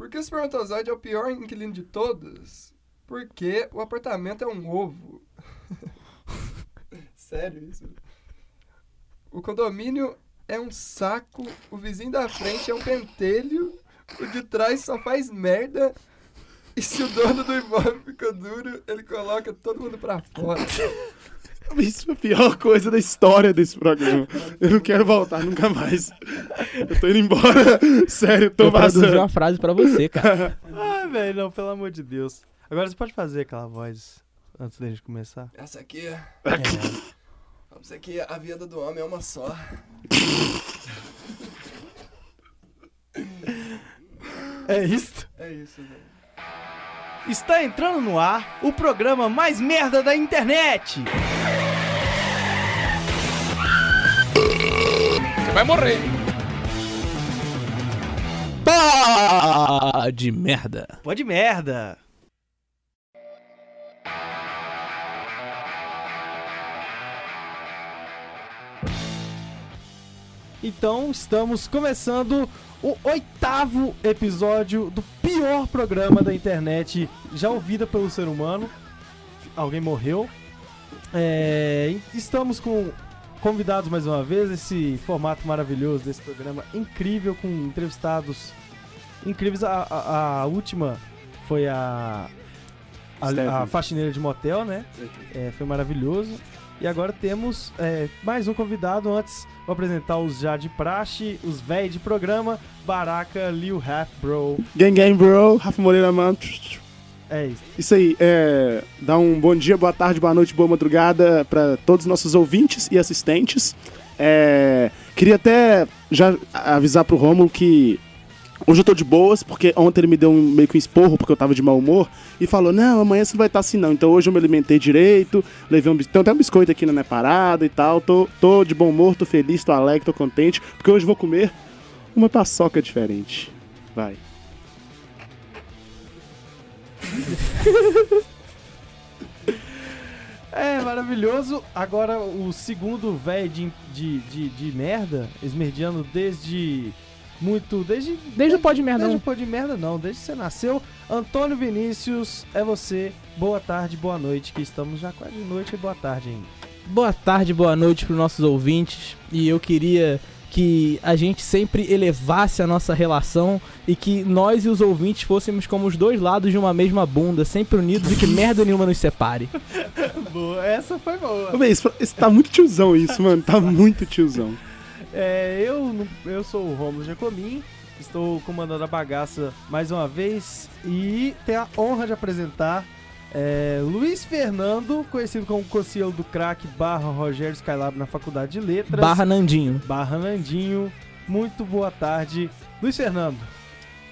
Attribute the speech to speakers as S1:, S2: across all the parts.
S1: Por que o espermatozoide é o pior inquilino de todos? Porque o apartamento é um ovo. Sério isso? O condomínio é um saco, o vizinho da frente é um pentelho, o de trás só faz merda. E se o dono do imóvel fica duro, ele coloca todo mundo pra fora.
S2: Isso foi a pior coisa da história desse programa. Eu não quero voltar nunca mais. Eu tô indo embora. Sério, eu tô
S3: Eu
S2: vazando.
S3: uma frase pra você, cara.
S4: Ah, velho, não, pelo amor de Deus. Agora você pode fazer aquela voz antes da gente começar?
S1: Essa aqui,
S4: É.
S1: vamos aqui, a vida do homem é uma só.
S4: É isso.
S1: É isso, velho.
S4: Está entrando no ar o programa mais merda da internet.
S5: Você vai morrer.
S3: Pá de merda.
S4: Pode merda. Então, estamos começando o oitavo episódio do pior programa da internet já ouvida pelo ser humano. Alguém morreu. É, estamos com convidados mais uma vez, esse formato maravilhoso desse programa incrível, com entrevistados incríveis. A, a- a última foi a, a, a faxineira de motel, né? É, foi maravilhoso. E agora temos é, mais um convidado. Antes, vou apresentar os já de praxe, os véi de programa, Baraka, Lil Half Bro.
S2: Gang gang, bro. Rafa Moreira, mano.
S4: É isso.
S2: Isso aí, é, dá um bom dia, boa tarde, boa noite, boa madrugada para todos os nossos ouvintes e assistentes. É, queria até já avisar pro Rômulo que hoje eu tô de boas, porque ontem ele me deu um, meio que um esporro, porque eu tava de mau humor, e falou, não, amanhã você não vai estar assim não. Então hoje eu me alimentei direito, levei um tem até um biscoito aqui na minha parada e tal, tô, tô de bom humor, tô feliz, tô alegre, tô contente, porque hoje eu vou comer uma paçoca diferente. Vai.
S4: É maravilhoso. Agora, o segundo véi de, de, de, de merda, esmerdiano desde muito. Desde.
S3: Desde o pó de merda,
S4: Desde
S3: não.
S4: o pó de merda, não. Desde que você nasceu. Antônio Vinícius, é você. Boa tarde, boa noite, que estamos já quase de noite e boa tarde ainda.
S3: Boa tarde, boa noite pros nossos ouvintes. E eu queria que a gente sempre elevasse a nossa relação e que nós e os ouvintes fôssemos como os dois lados de uma mesma bunda, sempre unidos e que merda nenhuma nos separe.
S4: Boa, essa foi boa.
S2: Véi, isso, isso tá muito tiozão isso, mano, tá muito tiozão.
S4: É, eu, eu sou o Romulo Jacomin, estou comandando a bagaça mais uma vez e tenho a honra de apresentar é, Luiz Fernando, conhecido como Cocielo do Crack, barra Rogério Skylab na Faculdade de Letras,
S3: Barra Nandinho.
S4: barra Nandinho. Muito boa tarde, Luiz Fernando.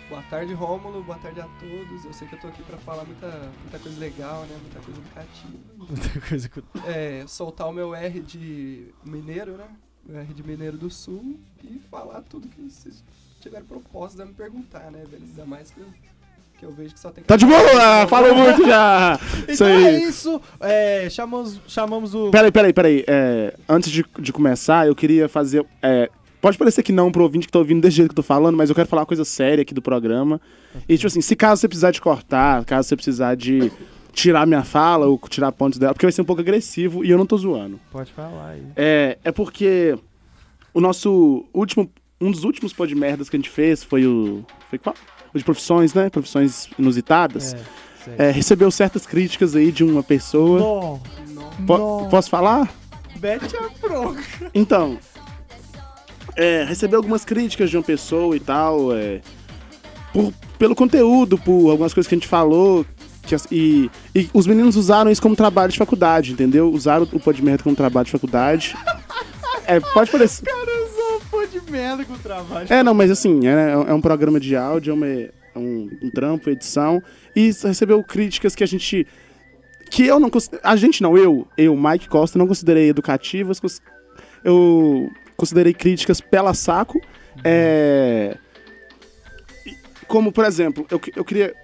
S1: Boa tarde, Rômulo. Boa tarde a todos. Eu sei que eu tô aqui pra falar muita, muita coisa legal, né? Muita coisa educativa.
S4: Muita coisa
S1: É, soltar o meu R de mineiro, né? Meu R de mineiro do sul e falar tudo que vocês tiveram propósito de me perguntar, né, velho? Ainda mais que eu, que eu vejo que só tem que...
S2: Tá de boa, falou muito já. Isso
S4: Então é
S2: aí.
S4: isso, é, chamamos, chamamos o...
S2: Peraí, peraí, peraí. É, antes de, de começar, eu queria fazer. é, pode parecer que não pro ouvinte que tá ouvindo desse jeito que eu tô falando, mas eu quero falar uma coisa séria aqui do programa. E, tipo assim, se caso você precisar de cortar, caso você precisar de tirar minha fala ou tirar pontos dela, porque vai ser um pouco agressivo e eu não tô zoando.
S4: Pode falar aí.
S2: É, é porque o nosso último. Um dos últimos pó de merdas que a gente fez foi o. Foi qual? O de profissões, né? Profissões inusitadas.
S4: É.
S2: É, recebeu certas críticas aí de uma pessoa.
S4: Nó,
S2: Po-
S4: nó.
S2: posso falar?
S4: Bete a bronca.
S2: Então, é, recebeu algumas críticas de uma pessoa e tal, é, por- pelo conteúdo, por algumas coisas que a gente falou, que e, e os meninos usaram isso como trabalho de faculdade, entendeu? Usaram o pó de merda como trabalho de faculdade. É, pode parecer.
S4: cara usou pô de merda com o trabalho.
S2: É, não, mas assim, é, é um programa de áudio, é, uma- é um, um trampo, edição, e recebeu críticas que a gente. Que eu não A gente não, eu, eu, Mike Costa, não considerei educativas, eu considerei críticas pela saco. É, como, por exemplo, eu, eu queria.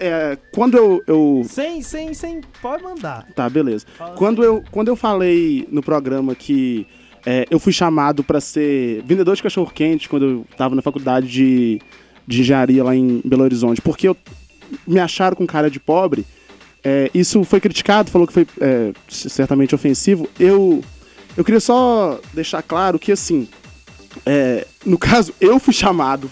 S2: é, quando eu, eu.
S4: Sem, sem, sem. Pode mandar.
S2: Tá, beleza.
S4: Fala
S2: Quando eu, quando eu falei no programa que é, eu fui chamado pra ser vendedor de cachorro-quente quando eu tava na faculdade de, de engenharia lá em Belo Horizonte, porque eu me acharam com cara de pobre. É, isso foi criticado, falou que foi é, certamente ofensivo. Eu, eu queria só deixar claro que, assim, é, no caso, eu fui chamado.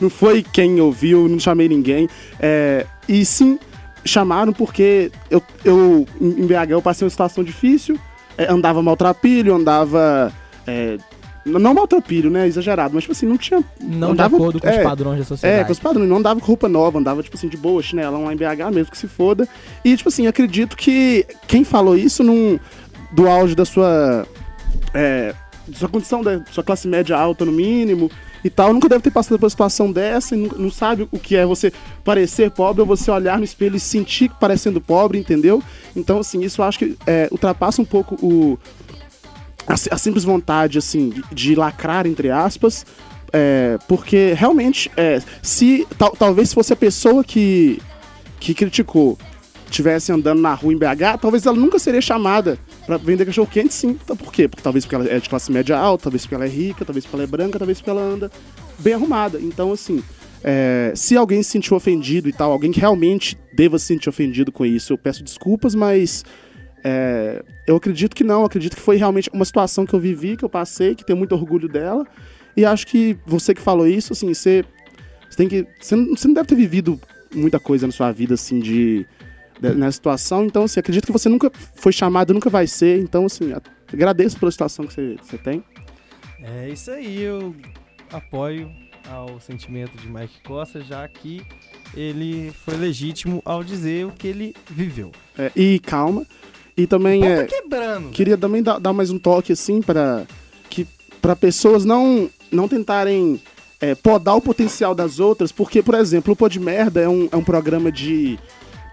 S2: Não foi quem ouviu, não chamei ninguém. É, e sim, chamaram porque eu, eu em BH eu passei uma situação difícil, andava maltrapilho, andava. É, não maltrapilho, né? Exagerado, mas tipo assim, não tinha.
S3: Não
S2: andava,
S3: de acordo com
S2: é,
S3: os padrões da sociedade.
S2: É, com os padrões. Não andava com roupa nova, andava, tipo assim, de boa, chinelão lá em BH mesmo, que se foda. E, tipo assim, acredito que quem falou isso num, do auge da sua. É, sua condição, da sua classe média alta no mínimo e tal, nunca deve ter passado por uma situação dessa e não, sabe o que é você parecer pobre ou você olhar no espelho e sentir parecendo pobre, entendeu? Então, assim, isso eu acho que é, ultrapassa um pouco o, a, a simples vontade, assim, de, de lacrar, entre aspas, é, porque realmente, é, se tal, talvez se fosse a pessoa que, que criticou tivesse andando na rua em BH, talvez ela nunca seria chamada pra vender cachorro quente, sim. Então, por quê? Porque talvez porque ela é de classe média alta, talvez porque ela é rica, talvez porque ela é branca, talvez porque ela anda bem arrumada. Então, assim, é, se alguém se sentiu ofendido e tal, alguém que realmente deva se sentir ofendido com isso, eu peço desculpas, mas é, eu acredito que não, eu acredito que foi realmente uma situação que eu vivi, que eu passei, que tenho muito orgulho dela. E acho que você que falou isso, assim, você, você tem que. Você não, você não deve ter vivido muita coisa na sua vida, assim, de. De- Nessa situação, então, assim, acredito que você nunca foi chamado, nunca vai ser, então, assim, agradeço pela situação que você, você tem.
S4: É isso aí, eu apoio ao sentimento de Mike Costa, já que ele foi legítimo ao dizer o que ele viveu.
S2: É, e calma. E também
S4: Pau
S2: é.
S4: tá quebrando.
S2: Queria também dar, dar mais um toque, assim, para que para pessoas não, não tentarem é, podar o potencial das outras, porque, por exemplo, o Pô de Merda é um, é um programa de.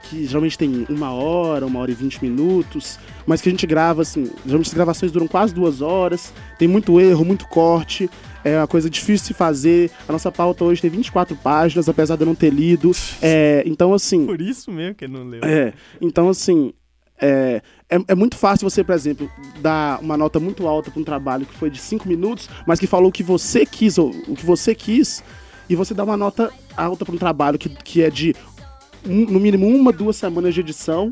S2: Que geralmente tem uma hora, uma hora e vinte minutos, mas que a gente grava, assim, geralmente as gravações duram quase duas horas, tem muito erro, muito corte. É uma coisa difícil de se fazer. A nossa pauta hoje tem 24 páginas, apesar de eu não ter lido. É, então, assim.
S4: Por isso mesmo que ele não leu.
S2: É, então assim, é, é, é muito fácil você, por exemplo, dar uma nota muito alta para um trabalho que foi de 5 minutos, mas que falou o que você quis, ou o que você quis, e você dá uma nota alta para um trabalho que, que é de um- no mínimo uma, duas semanas de edição,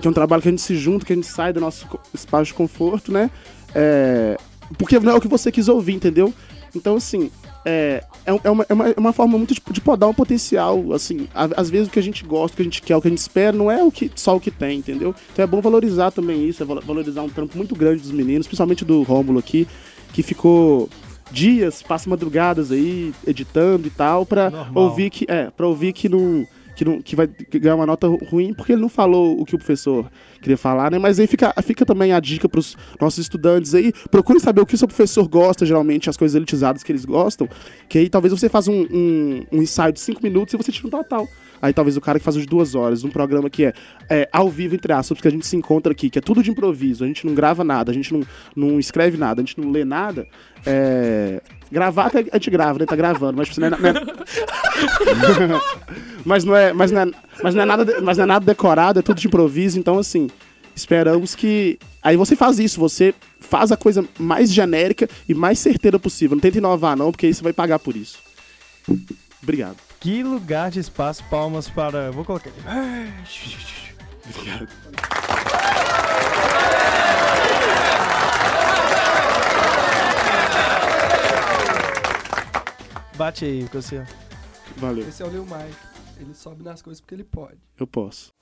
S2: que é um trabalho que a gente se junta, que a gente sai do nosso espaço de conforto, né? É, porque não é o que você quis ouvir, entendeu? Então, assim, é, é, é uma, é, uma, é uma forma muito de, de podar um potencial, assim, a- às vezes o que a gente gosta, o que a gente quer, o que a gente espera, não é o que, só o que tem, entendeu? Então é bom valorizar também isso, é val- valorizar um trampo muito grande dos meninos, principalmente do Rômulo aqui, que ficou dias, passa madrugadas aí, editando e tal, pra
S4: Normal.
S2: ouvir que, é, pra ouvir que não... Que, não, que vai ganhar uma nota ruim porque ele não falou o que o professor queria falar, né? Mas aí fica, fica também a dica pros nossos estudantes aí. Procure saber o que o seu professor gosta, geralmente, as coisas elitizadas que eles gostam. Que aí talvez você faça um, um, um ensaio de cinco minutos e você tira um total. Aí talvez o cara que faz de duas horas, um programa que é, é ao vivo, entre aspas, porque a gente se encontra aqui, que é tudo de improviso, a gente não grava nada, a gente não, não escreve nada, a gente não lê nada. É... Gravar até a gente grava, né? Tá gravando, mas não é, não é- mas não é, mas não é, mas não é nada, mas não é nada decorado, é tudo de improviso, então assim, esperamos que aí você faz isso, você faz a coisa mais genérica e mais certeira possível. Não tenta inovar não, porque aí você vai pagar por isso. Obrigado.
S4: Que lugar de espaço, palmas para. Vou colocar aqui.
S2: Obrigado.
S4: Bate aí, você.
S2: Valeu.
S1: Esse é o Lil Mike. Ele sobe nas coisas porque ele pode.
S2: Eu posso.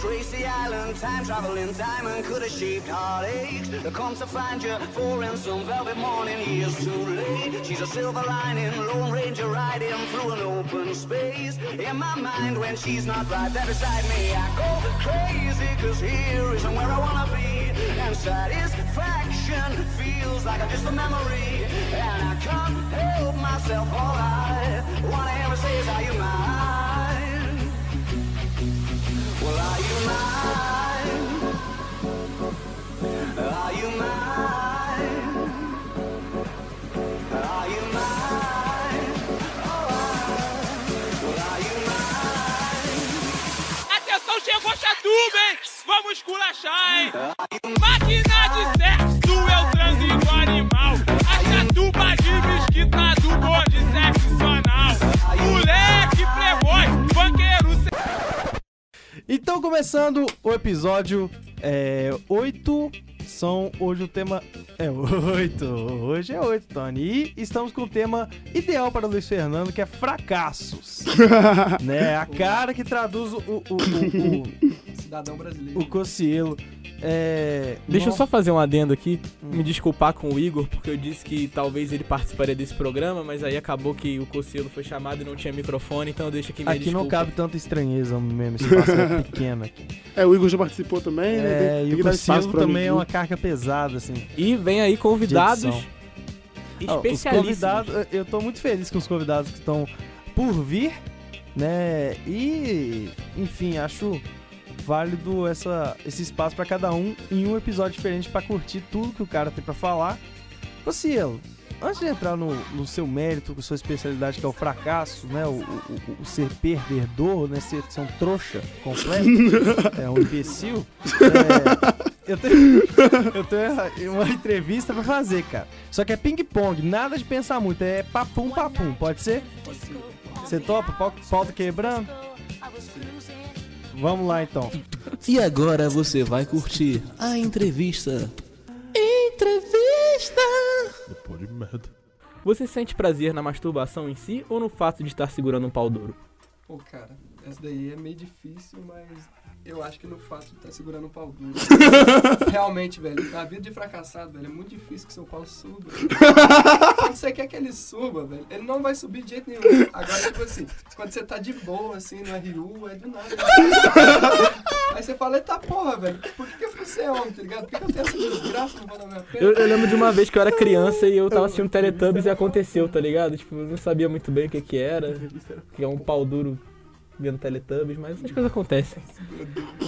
S5: Tracy Island, time traveling diamond could have shaped heartaches. That comes to find you for in some velvet morning, years too late. She's a silver lining, Lone Ranger riding through an open space. In my mind, when she's not right there beside me, I go crazy, cause here isn't where I wanna be. And satisfaction feels like I'm just a memory. And I can't help myself, all I wanna hear her say is, Are you mine? Well, are you mine? Are you mine? Are you mine? Oh,
S6: chegou Chatuba, hein? Vamos esculachar, hein? Máquina de sexo é o trânsito animal. A chatuba de Moleque, playboy, banqueiro.
S4: Então, começando o episódio é, 8. São hoje o tema. É 8. Hoje é 8, Tony. E estamos com o tema ideal para o Luiz Fernando, que é fracassos. né? A cara que traduz o, o, o, o
S1: Cidadão
S4: o,
S1: brasileiro.
S4: o Cocielo. É,
S3: Deixa eu só fazer um adendo aqui, me desculpar com o Igor, porque eu disse que talvez ele participaria desse programa, mas aí acabou que o Cocielo foi chamado e não tinha microfone, então deixa aqui minha
S4: Aqui não
S3: desculpa.
S4: cabe tanta estranheza mesmo, esse espaço é pequeno aqui.
S2: É, o Igor já participou também, né?
S4: É,
S2: Tem-
S4: e
S2: tem
S4: o Cocielo também é
S2: amiguinho.
S4: uma carga pesada, assim.
S3: E vem aí convidados
S4: os
S3: especialíssimos.
S4: convidados, eu tô muito feliz com os convidados que estão por vir, né? E, enfim, acho válido essa, esse espaço pra cada um em um episódio diferente pra curtir tudo que o cara tem pra falar. Ô Cielo, antes de entrar no, no seu mérito, com sua especialidade que é o fracasso, né? O, o- o- ser perdedor, né? Ser, ser um trouxa completo, é um imbecil. é, eu tenho, eu tenho uma entrevista pra fazer, cara. Só que é ping-pong, nada de pensar muito, é papum, papum, pode ser? Você topa? Pau, pauta quebrando? Vamos lá então.
S7: E agora você vai curtir a entrevista.
S3: Você sente prazer na masturbação em si ou no fato de estar segurando um pau duro?
S1: Pô, cara, essa daí é meio difícil, mas eu acho que no fato de estar segurando o pau duro. Realmente, velho, a vida de fracassado, velho, é muito difícil que seu pau suba. quando você quer que ele suba, velho, ele não vai subir de jeito nenhum. Agora, tipo assim, quando você tá de boa, assim, no RU, é do nada. Aí você fala, eita porra, velho, por que, que eu fui ser homem, tá ligado? Por que, que eu tenho essa desgraça no na minha?
S3: Eu, eu lembro de uma vez que eu era criança e eu tava assistindo Teletubbies e aconteceu, tá ligado? Tipo, eu não sabia muito bem o que que era, que é um pau duro vendo Teletubbies, mas essas coisas acontecem.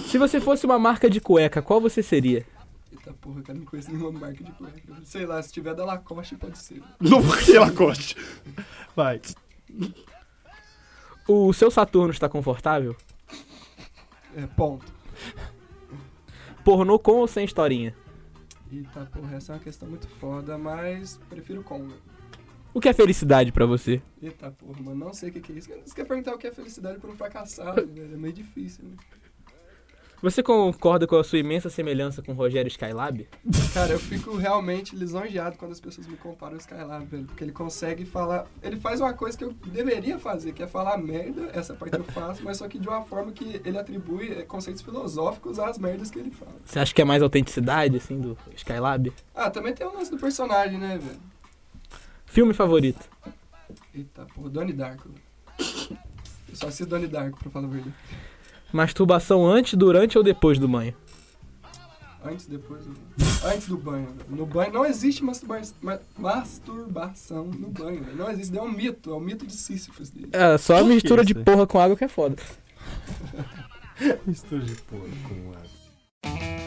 S3: Se você fosse uma marca de cueca, qual você seria?
S1: Eita porra, cara, não conheço nenhuma marca de cueca. Sei lá, se tiver da Lacoste, pode ser.
S2: Não foi Lacoste.
S4: Vai.
S3: O seu Saturno está confortável?
S1: É, ponto.
S3: Pornô com ou sem historinha?
S1: Eita porra, essa é uma questão muito foda, mas prefiro com, velho.
S3: O que é felicidade pra você?
S1: Eita porra, mano, não sei o que, é isso. Você quer perguntar o que é felicidade por um fracassado, velho? É meio difícil, né?
S3: Você concorda com a sua imensa semelhança com o Rogério Skylab?
S1: Cara, eu fico realmente lisonjeado quando as pessoas me comparam ao Skylab, velho. Porque ele consegue falar. Ele faz uma coisa que eu deveria fazer, que é falar merda, essa parte eu faço, mas só que de uma forma que ele atribui eh, conceitos filosóficos às merdas que ele fala.
S3: Você acha que é mais autenticidade, assim, do Skylab?
S1: Ah, também tem o lance do personagem, né, velho?
S3: Filme favorito?
S1: Eita porra, Donnie Darko. Eu só assisto Donnie Darko, pra falar a verdade.
S3: Masturbação antes, durante ou depois do banho?
S1: Antes, depois. do- Antes do banho. velho. No banho não existe masturba... ma- masturbação no banho. velho. Não existe. É um mito. É o mito de Sísifos dele.
S3: É, só a mistura de porra com água que é foda.
S4: Mistura de porra com água.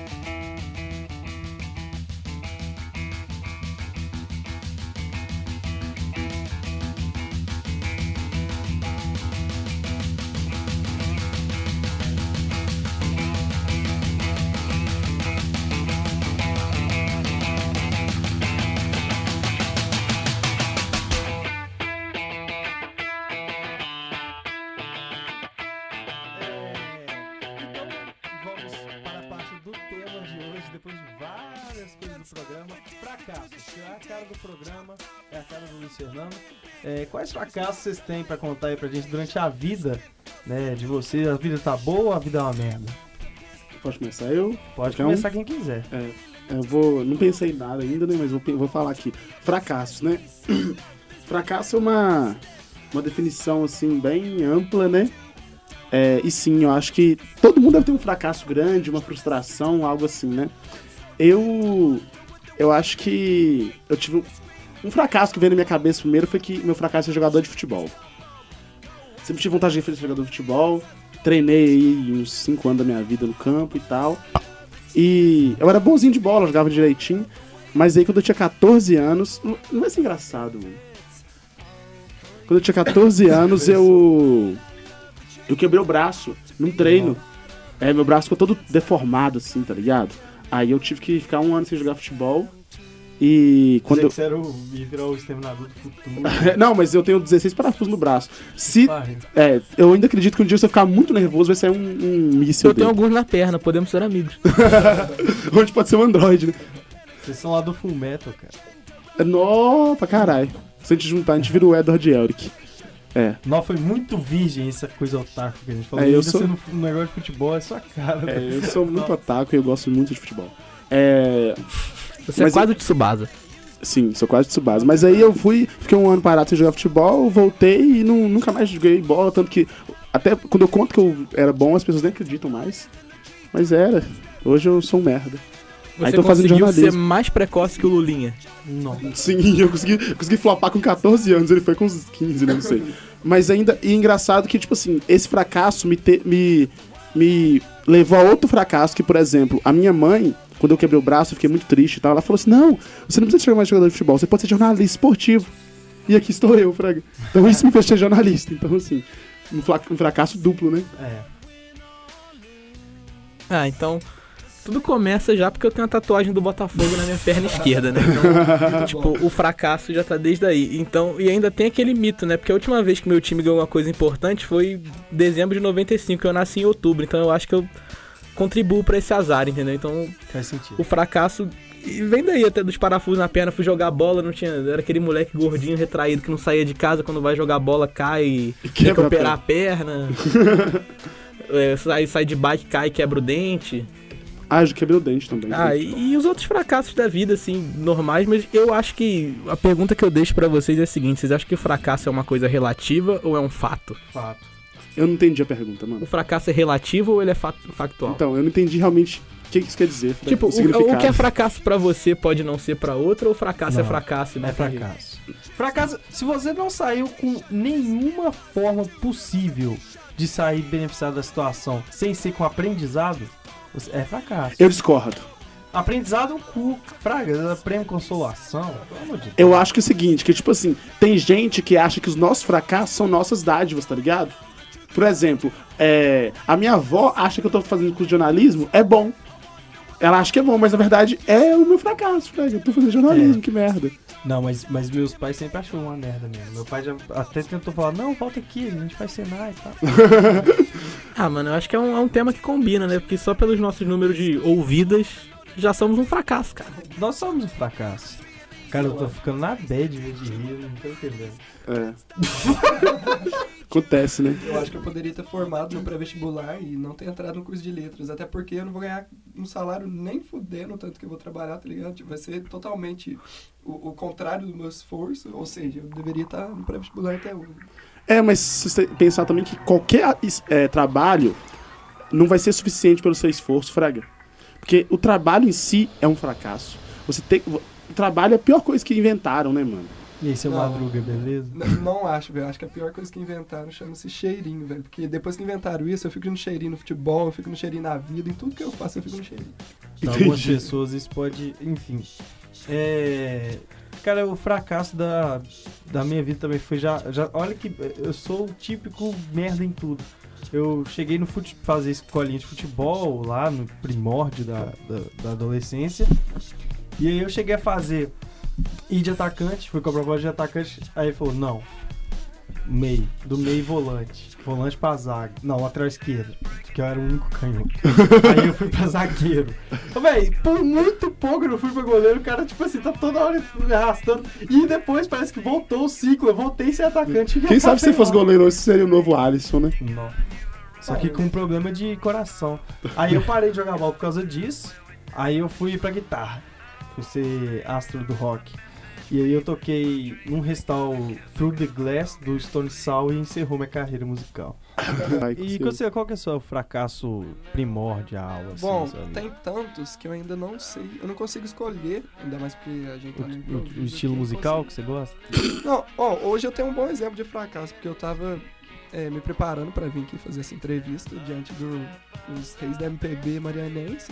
S4: É, quais fracassos vocês têm pra contar aí pra gente durante a vida né, de vocês? A vida tá boa ou a vida é uma merda?
S2: Pode começar eu?
S4: Pode
S2: Então-
S4: começar quem quiser.
S2: Eu vou. Não pensei em nada ainda, né? Mas vou, vou falar aqui. Fracasso, né? Fracasso é uma, uma definição, assim, bem ampla, né? É, e sim, eu acho que todo mundo deve ter um fracasso grande, uma frustração, algo assim, né? Eu. Eu acho que. Eu tive. Um- fracasso que veio na minha cabeça primeiro foi que meu fracasso é jogador de futebol. Sempre tive vontade de ser jogador de futebol. Treinei aí uns 5 anos da minha vida no campo e tal. E eu era bonzinho de bola, jogava direitinho. Mas aí quando eu tinha 14 anos. Não não vai ser engraçado, mano. Quando eu tinha 14 anos, eu. Eu quebrei o braço num treino. É, meu braço ficou todo deformado, assim, tá ligado? Aí eu tive que ficar um ano sem jogar futebol. E quando eu...
S4: você era o, ia virar o exterminador do futuro.
S2: Não, mas eu tenho 16 parafusos no braço. Se.
S4: Vai.
S2: É, eu ainda acredito que um dia você ficar muito nervoso vai sair um, um míssil
S3: Eu tenho
S2: dele.
S3: alguns na perna, podemos ser amigos.
S2: Onde pode ser um Android, né?
S4: Vocês são lá do Full Metal, cara.
S2: É pra caralho. Se a gente juntar, a gente vira o Edward Elric. É.
S4: Não, foi muito virgem essa coisa otaku que a gente falou.
S2: É, eu sou-
S4: sendo um negócio de futebol, é sua cara.
S2: É,
S4: velho.
S2: eu sou muito otaku e eu gosto muito de futebol. É.
S3: Você
S2: Mas
S3: é quase o Tsubasa.
S2: Sim, sou quase Tsubasa. Mas aí eu fui, fiquei um ano parado sem jogar futebol, voltei e não, nunca mais joguei bola, tanto que até quando eu conto que eu era bom, as pessoas nem acreditam mais. Mas era. Hoje eu sou um merda. Aí
S3: Você
S2: tô fazendo
S3: conseguiu ser
S2: jornalismo.
S3: mais precoce que o Lulinha.
S4: Não.
S2: Sim, eu consegui, eu consegui flopar com 14 anos, ele foi com uns 15, né, não sei. Mas ainda, e engraçado que, tipo assim, esse fracasso me, te- me, me levou a outro fracasso, que, por exemplo, a minha mãe, quando eu quebrei o braço, eu fiquei muito triste e tal, ela falou assim, não, você não precisa ser mais jogador de futebol, você pode ser jornalista esportivo. E aqui estou eu, Fraga. Então isso me fez ser jornalista, então assim, um, um fracasso duplo, né?
S4: É.
S3: Ah, então. Tudo começa já porque eu tenho uma tatuagem do Botafogo na minha perna esquerda, né? Então, tipo, o fracasso já tá desde aí. Então, e ainda tem aquele mito, né? Porque a última vez que meu time ganhou uma coisa importante foi em dezembro de 95, eu nasci em outubro. Então eu acho que eu contribuo pra esse azar, entendeu? Então,
S4: Faz sentido.
S3: o fracasso. E vem daí até dos parafusos na perna, fui jogar bola, não tinha. Era aquele moleque gordinho, retraído, que não saía de casa, quando vai jogar bola, cai e tem que
S2: Quebra a
S3: operar a perna. É, sai, sai de bike, cai e quebra o dente.
S2: Ah, eu quebrei o dente também.
S3: Ah, e, e os outros fracassos da vida, assim, normais, mas eu acho que a pergunta que eu deixo pra vocês é a seguinte: vocês acham que o fracasso é uma coisa relativa ou é um fato?
S4: Fato.
S2: Eu não entendi a pergunta, mano.
S3: O fracasso é relativo ou ele é fa- factual?
S2: Então, eu não entendi realmente o que isso quer dizer.
S3: Tipo, o, o que é fracasso pra você pode não ser pra outro, ou fracasso é
S4: Não,
S3: fracasso? e não
S4: É fracasso. Fracasso, se você não saiu com nenhuma forma possível de sair beneficiado da situação sem ser com aprendizado, é fracasso.
S2: Eu discordo.
S4: Aprendizado é cu, fraga, prêmio consolação.
S2: Eu acho que é o seguinte, que tipo assim, tem gente que acha que os nossos fracassos são nossas dádivas, tá ligado? Por exemplo, é, a minha avó acha que eu tô fazendo curso de jornalismo, é bom. Ela acha que é bom, mas na verdade é o meu fracasso, Fraga. Eu tô fazendo jornalismo,
S4: É.
S2: que merda.
S4: Não, mas, mas meus pais sempre achou uma merda mesmo. Meu pai já até tentou falar, não, volta aqui, a gente faz Senai e tal.
S3: Ah, mano, eu acho que é um, é um tema que combina, né? Porque só pelos nossos números de ouvidas já somos um fracasso, cara.
S4: Nós somos um fracasso. Cara, eu tô ficando na bad de rir, não tô entendendo.
S2: É. Acontece, né?
S1: Eu acho que eu poderia ter formado no pré-vestibular e não ter entrado no curso de letras. Até porque eu não vou ganhar um salário nem fudendo tanto que eu vou trabalhar, tá ligado? Tipo, vai ser totalmente o, o contrário do meu esforço. Ou seja, eu deveria estar no pré-vestibular até hoje.
S2: É, mas se você pensar também que qualquer é, trabalho não vai ser suficiente pelo seu esforço, Fraga. Porque o trabalho em si é um fracasso. Você tem. O trabalho é a pior coisa que inventaram, né, mano?
S4: E aí, seu
S1: Não.
S4: Madruga, beleza?
S1: N- não acho, velho. Acho que a pior coisa que inventaram chama-se cheirinho, velho. Porque depois que inventaram isso, eu fico no cheirinho no futebol, eu fico no cheirinho na vida, em tudo que eu faço eu fico no cheirinho.
S4: Pra algumas pessoas isso pode. Enfim. É. Cara, o fracasso da, da minha vida também foi já, já. Olha que eu sou o típico merda em tudo. Eu cheguei no fute, fazer escolinha de futebol lá no primórdio da, da, da adolescência. E aí eu cheguei a fazer ir de atacante, fui com a proposta de atacante. Aí ele falou: não, meio, do meio volante. Volante pra zaga. Não, lateral esquerdo. Que eu era o único canhoto. Aí eu fui pra zagueiro. Véi, por muito pouco eu não fui pra goleiro, o cara, tipo assim, tá toda hora me arrastando. E depois parece que voltou o ciclo, eu voltei a ser atacante.
S2: Quem sabe se você fosse
S4: goleiro?
S2: hoje, você seria o novo Alisson, né?
S4: Não. Só que com um problema de coração. Aí eu parei de jogar bola por causa disso. Aí eu fui pra guitarra. Fui ser astro do rock. E aí eu toquei num restauro Through the Glass do Stone Sour e encerrou minha carreira musical. E você- qual que é o seu fracasso primordial? Assim,
S1: Bom,
S4: sabe?
S1: tem tantos que eu ainda não sei. Eu não consigo escolher, ainda mais porque a gente
S4: o,
S1: tá
S4: o- o estilo musical
S1: consigo.
S4: que você gosta?
S1: Não, ó, hoje eu tenho um bom exemplo de fracasso, porque eu tava é, me preparando pra vir aqui fazer essa entrevista diante do- dos reis da MPB marianense.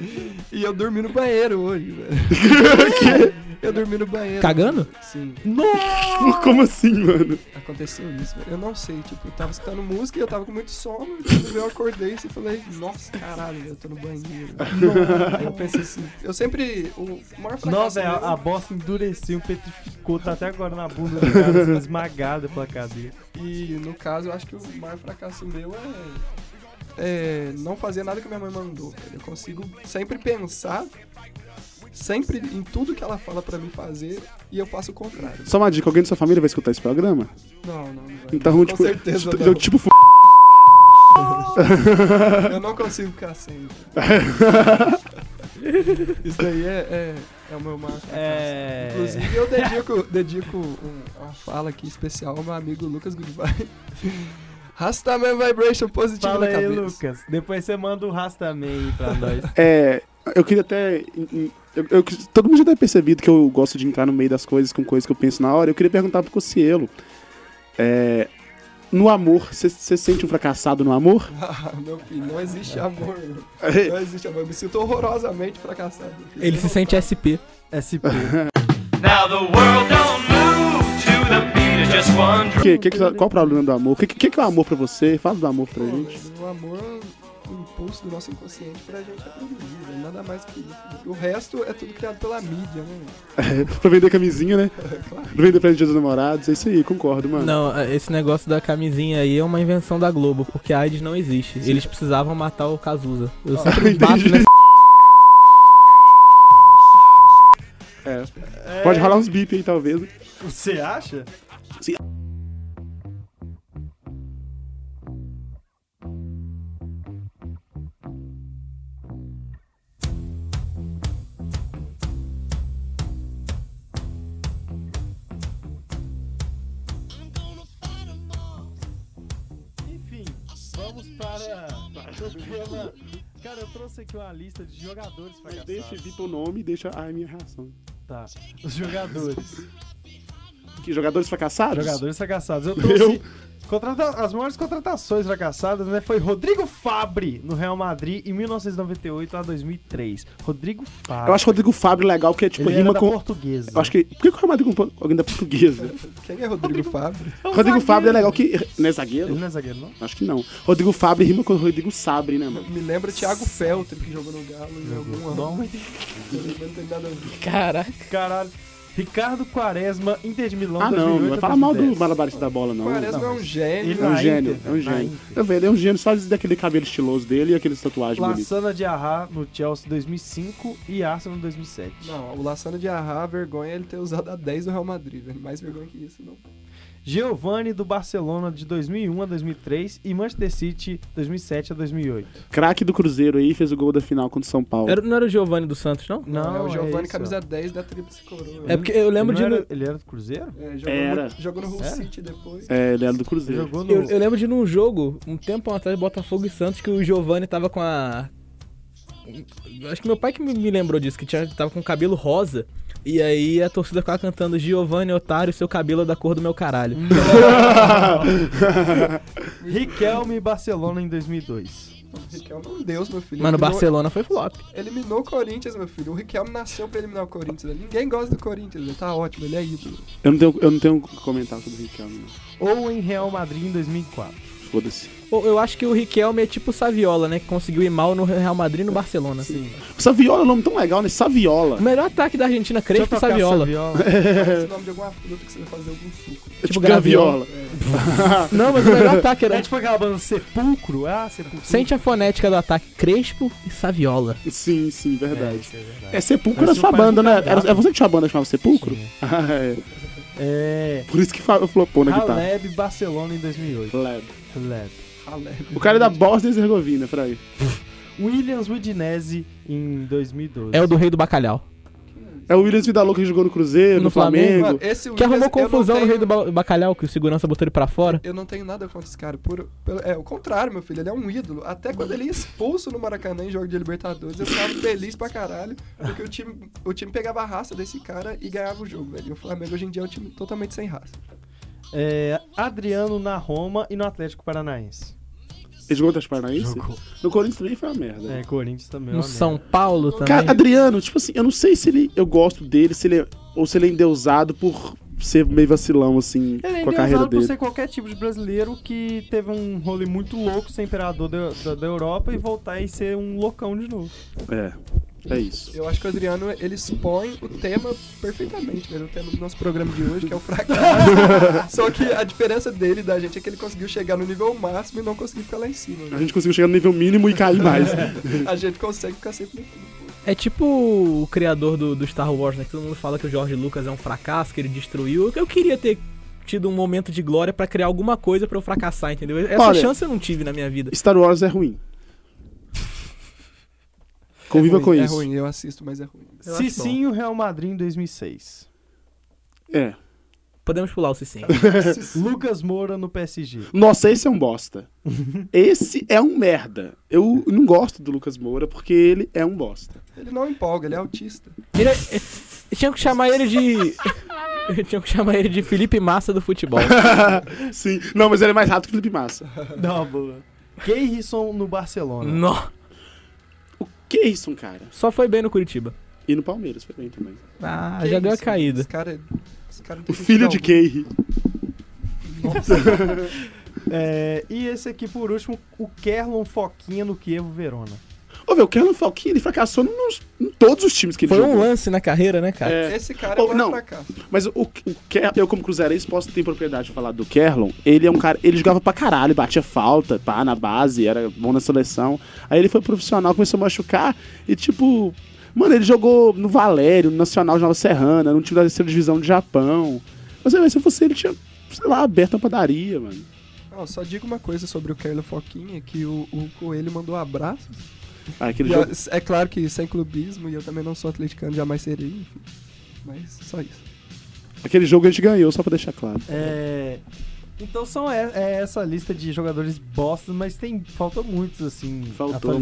S1: e, e eu dormi no banheiro hoje, velho. eu dormi no banheiro.
S3: Cagando?
S1: Sim,
S2: Como assim, mano?
S1: aconteceu isso, velho. Eu não sei, tipo, eu tava escutando música e eu tava com muito sono. E quando eu acordei eu falei, nossa, caralho, velho, eu tô no banheiro. Aí eu pensei assim, eu sempre. O maior
S4: Nossa, velho,
S1: meu-
S4: a bosta endureceu, petrificou, tá até agora na bunda do cara, esmagada pela cadeira.
S1: E no caso, eu acho que o maior fracasso meu é, é não fazer nada que minha mãe mandou. Eu consigo sempre pensar, sempre em tudo que ela fala pra mim fazer, e eu faço o contrário.
S2: Só uma dica, alguém da sua família vai escutar esse programa?
S1: Não, não, não. vai.
S2: Então,
S1: Com
S2: tipo,
S1: certeza
S2: tipo,
S1: não.
S2: tipo, f-
S1: Eu não consigo ficar sem. Isso daí é, é, é o meu fracasso.
S4: É.
S1: Inclusive, eu dedico, dedico um- uma fala aqui especial ao meu amigo Lucas Goodbye. Rastaman Vibration positivo
S4: Fala
S1: na
S4: aí,
S1: cabeça.
S4: Lucas. Depois você manda o Rastaman aí pra nós.
S2: é, eu queria até. eu- eu- todo mundo já deve ter percebido que eu gosto de entrar no meio das coisas com coisas que eu penso na hora. Eu queria perguntar pro Cocielo. É, no amor, você se sente um fracassado no amor?
S1: Ah, meu filho, não existe amor.
S2: É.
S1: Não existe amor. Eu me sinto horrorosamente fracassado.
S3: Ele se sente SP.
S4: SP.
S6: Now the world don't move to the beat of just one
S2: Que, que, que- qual o problema do amor? O que, que, que é o amor pra você? Fala do amor pra gente.
S1: O amor é um impulso do nosso inconsciente pra gente aprender. velho. Nada mais que isso. O resto é tudo criado pela mídia, né?
S2: pra vender camisinha, né? Pra vender presente dos namorados. É isso aí, concordo, mano.
S3: Não, esse negócio da camisinha aí é uma invenção da Globo, porque a AIDS não existe. Eles precisavam matar o Cazuza. Eu sempre bato
S2: entendi.
S3: nessa.
S2: É. Pode rolar uns bip aí, talvez.
S4: Você acha?
S2: Sim.
S4: Vamos para o tema. Cara, eu trouxe aqui uma lista de jogadores fracassados.
S2: Deixa bip o nome e deixa a minha reação.
S4: Tá. Os jogadores.
S2: Que jogadores fracassados?
S4: Jogadores fracassados. Eu trouxe contrata- as maiores contratações fracassadas, né? Foi Rodrigo Fabre no Real Madrid em 1998 a 2003. Rodrigo Fabre.
S2: Eu acho o Rodrigo Fábio legal, porque tipo,
S4: Ele era
S2: rima
S4: da
S2: com.
S4: portuguesa.
S2: Eu acho que. Por que que eu Madrid com alguém da portuguesa?
S1: Quem é Rodrigo Fábio?
S4: É um
S2: Rodrigo. Fábio é legal que. Não é zagueiro?
S4: Ele não é zagueiro, não?
S2: Acho que não. Rodrigo Fábio rima com Rodrigo Sabre, né, mano?
S1: Me lembra Thiago Feltri, que jogou no Galo em algum ano.
S4: Não,
S1: Não tem nada a ver.
S3: Caraca.
S4: Caralho. Ricardo Quaresma, Inter de Milão,
S2: Ah, não,
S4: 2008
S2: não vai falar mal do
S4: 2010.
S2: malabarista da bola, não.
S1: Quaresma é
S2: Não.
S1: um gênio.
S4: Ele
S2: É um
S4: na
S2: gênio,
S4: Inter,
S2: é um gênio. Eu vejo, ele é um gênio só daquele cabelo estiloso dele e aqueles tatuagens bonitas.
S4: Lassana de Arra no Chelsea 2005 e Arsenal 2007.
S1: Não, o Lassana de Arra, a vergonha é ele ter usado a 10 do Real Madrid, velho. Mais vergonha que isso, não.
S4: Giovanni do Barcelona de 2001 a 2003 e Manchester City 2007 a 2008.
S2: Craque do Cruzeiro aí, fez o gol da final contra o São Paulo.
S3: Era- não era o Giovanni dos Santos, não?
S4: Não,
S1: é o Giovanni,
S4: isso.
S1: camisa 10 da Tríplice Coroa.
S3: É porque eu lembro
S4: ele,
S3: de.
S4: não
S3: no-
S4: era, ele era do Cruzeiro?
S1: É, jogou,
S2: Era.
S1: no- jogou no Hull
S4: Era?
S1: City depois.
S2: É, ele era do Cruzeiro.
S4: jogou no...
S3: Eu, eu lembro de num jogo, um tempo atrás, Botafogo e Santos, que o Giovanni tava com a. Acho que meu pai que me, me lembrou disso, que tinha, tava com o cabelo rosa. E aí a torcida ficava cantando Giovanni Otário, seu cabelo é da cor do meu caralho.
S4: Riquelme e Barcelona em 2002.
S1: O Riquelme é um deus, meu filho.
S3: Mas no
S1: Eliminou-
S3: Barcelona foi flop.
S1: Eliminou o Corinthians, meu filho. O Riquelme nasceu pra eliminar o Corinthians. Ninguém gosta do Corinthians, ele tá ótimo, ele é ídolo.
S2: Eu não tenho, eu não tenho um comentário sobre o Riquelme, não.
S4: Ou em Real Madrid em 2004.
S2: Foda-se.
S3: Eu acho que o Riquelme é tipo o Saviola, né? Que conseguiu ir mal no Real Madrid e no Barcelona.
S4: Sim.
S2: Saviola é um nome tão legal, né? Saviola.
S3: O melhor ataque da Argentina, Crespo e Saviola.
S4: Saviola.
S1: Parece o nome de alguma fruta que você vai fazer algum suco.
S2: É tipo
S3: graviola.
S2: graviola.
S3: Não, mas o melhor ataque era.
S4: É tipo aquela banda Sepulcro. Ah, Sepulcro.
S3: Sente a fonética do ataque Crespo e Saviola.
S2: Sim, sim,
S4: É,
S2: verdade.
S4: isso é verdade.
S2: É, Sepulcro era sua banda, né? Era, é você que tinha a banda que chamava Sepulcro? Ah, é.
S4: É.
S2: Por isso que flopou na guitarra.
S4: Haleb Barcelona em 2008.
S2: Lab.
S4: Haleb.
S1: Ralé.
S2: O cara é da Bósnia e Herzegovina, peraí.
S4: Williams Udinese em 2012.
S3: É o do Rei do Bacalhau.
S2: É o Williams Vidalou que jogou no Cruzeiro, no,
S3: No
S2: Flamengo.
S3: Flamengo.
S1: Mano,
S3: Que arrumou
S1: Williams, não
S3: confusão no
S1: tenho-
S3: Rei do Ba- Bacalhau, que o segurança botou ele pra fora.
S1: Eu não tenho nada contra esse cara. Por, pelo- é o contrário, meu filho. Ele é um ídolo. Até quando ele ia expulso no Maracanã em jogo de Libertadores, eu ficava feliz pra caralho. Porque o time, o time pegava a raça desse cara e ganhava o jogo, velho. E o Flamengo hoje em dia é um time totalmente sem raça.
S4: É, Adriano na Roma e no Atlético Paranaense.
S2: Ele jogou no?
S4: Jogou.
S2: No Corinthians também foi uma merda.
S4: É, Corinthians também. é
S3: No
S4: uma
S3: São
S4: merda.
S3: Paulo também.
S2: Cara, Adriano, tipo assim, eu não sei se ele. Eu gosto dele, se ele é- ou se ele é endeusado por ser meio vacilão, assim,
S4: Ele é
S2: com a carreira
S4: endeusado por
S2: dele.
S4: ser qualquer tipo de brasileiro que teve um rolê muito louco, ser imperador da, da, da Europa e voltar e ser um loucão de novo.
S2: É. É isso.
S1: Eu acho que o Adriano, ele expõe o tema perfeitamente, né? O tema do nosso programa de hoje, que é o fracasso. Só que a diferença dele e da gente é que ele conseguiu chegar no nível máximo e não conseguiu ficar lá em cima.
S2: A
S1: né?
S2: gente conseguiu chegar no nível mínimo e cair mais.
S1: A gente consegue ficar sempre no fundo.
S3: É tipo o criador do, do Star Wars, né? Que todo mundo fala que o George Lucas é um fracasso, que ele destruiu. Eu queria ter tido um momento de glória pra criar alguma coisa pra eu fracassar, entendeu? Essa
S2: Olha-
S3: chance eu não tive na minha vida.
S2: Star Wars é ruim. Conviva
S1: é ruim,
S2: com
S1: É
S2: isso.
S1: ruim, eu assisto, mas é ruim.
S3: Eu acho
S4: Cicinho, Real Madrid em 2006.
S2: É.
S3: Podemos pular o Cicinho.
S4: Lucas Moura no PSG.
S2: Nossa, esse é um bosta. esse é um merda. Eu não gosto do Lucas Moura porque ele é um bosta.
S1: Ele não empolga, ele é autista.
S3: Ele é- é- tinha que chamar ele de. tinha que chamar ele de Felipe Massa do futebol.
S2: Sim. Não, mas ele é mais rápido que o Felipe Massa.
S4: Não, boa. Keirson no Barcelona.
S3: Nó.
S2: O é isso, cara?
S3: Só foi bem no Curitiba.
S2: E no Palmeiras foi bem também.
S3: Ah, já deu a caída.
S1: Esse cara, esse cara
S2: O filho de
S1: sentido
S2: Keiri.
S4: É, e esse aqui, por último, o Kerlon Foquinha no Kievo Verona.
S2: Ô, velho, o Kerlon Falquinha, ele fracassou nos- em todos os times que ele
S3: Foi
S2: jogou.
S3: um lance na carreira, né, cara?
S2: É,
S1: Esse cara
S2: Oh,
S1: é um
S2: não.
S1: fracasso.
S2: Mas o, o Ker- eu, como cruzeirense, posso ter propriedade de falar do Kerlon. Ele é um cara. Ele jogava pra caralho, batia falta, pá, na base, era bom na seleção. Aí ele foi profissional, começou a machucar e, tipo. Mano, ele jogou no Valério, no Nacional de Nova Serrana, no time da terceira divisão do Japão. Mas aí, se eu fosse ele, tinha, sei lá, aberto uma padaria, mano.
S1: Não, só digo uma coisa sobre o Carlo Foquinha, que o, o Coelho mandou abraços.
S2: Ah, aquele
S1: E,
S2: jogo.
S1: é claro que sem clubismo, e eu também não sou atleticano, jamais serei, enfim. Mas só isso.
S2: Aquele jogo a gente ganhou, só pra deixar claro.
S4: É, então são é, é essa lista de jogadores bosta, mas tem faltam muitos assim.
S2: Faltou.